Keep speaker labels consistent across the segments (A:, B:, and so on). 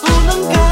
A: 不
B: 能改，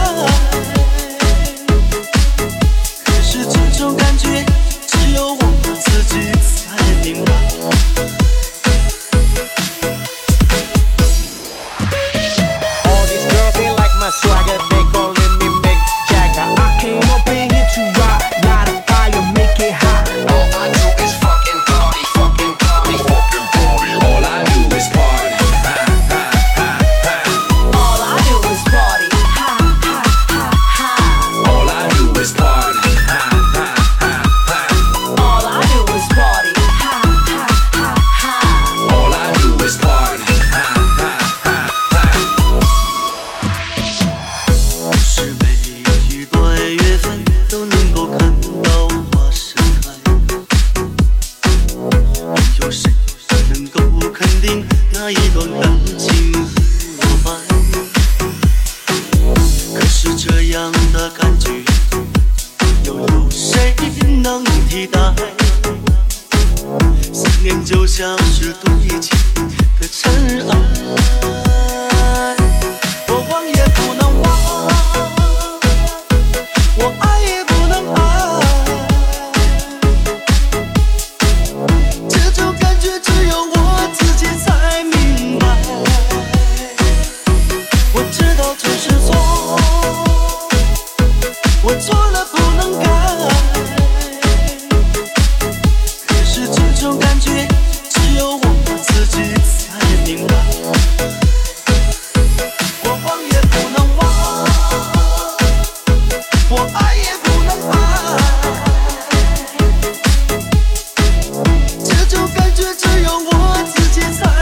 B: 只有我自己才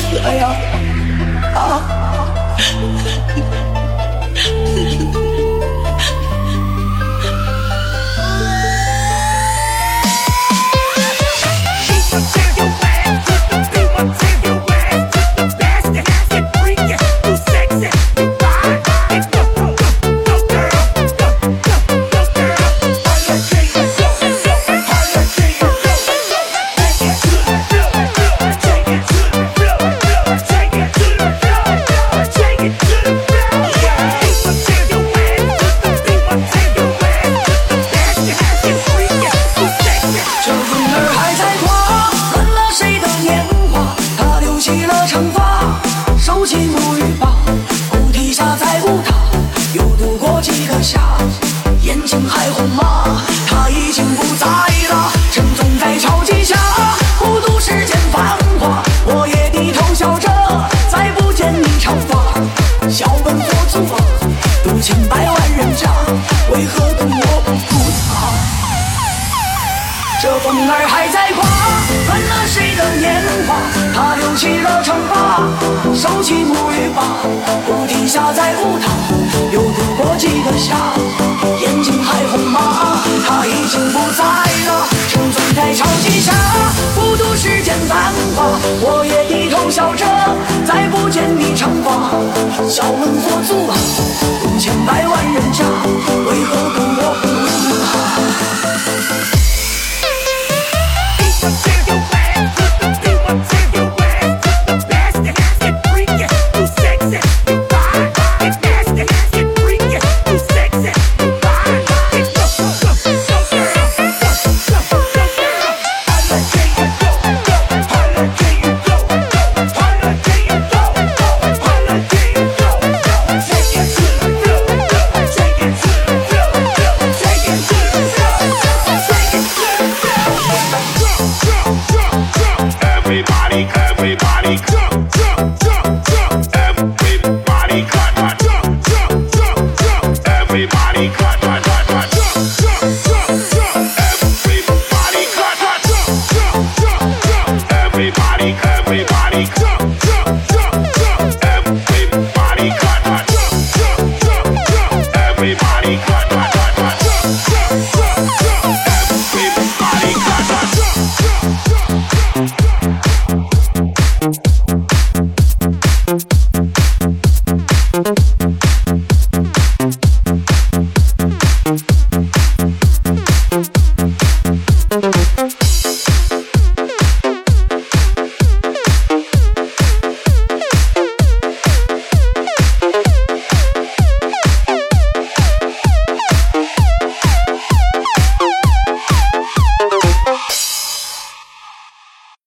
B: 思。
A: 哎呀。我
C: 也低头笑着再不见你长发笑问佛祖啊千百万人家为何跟我不渡她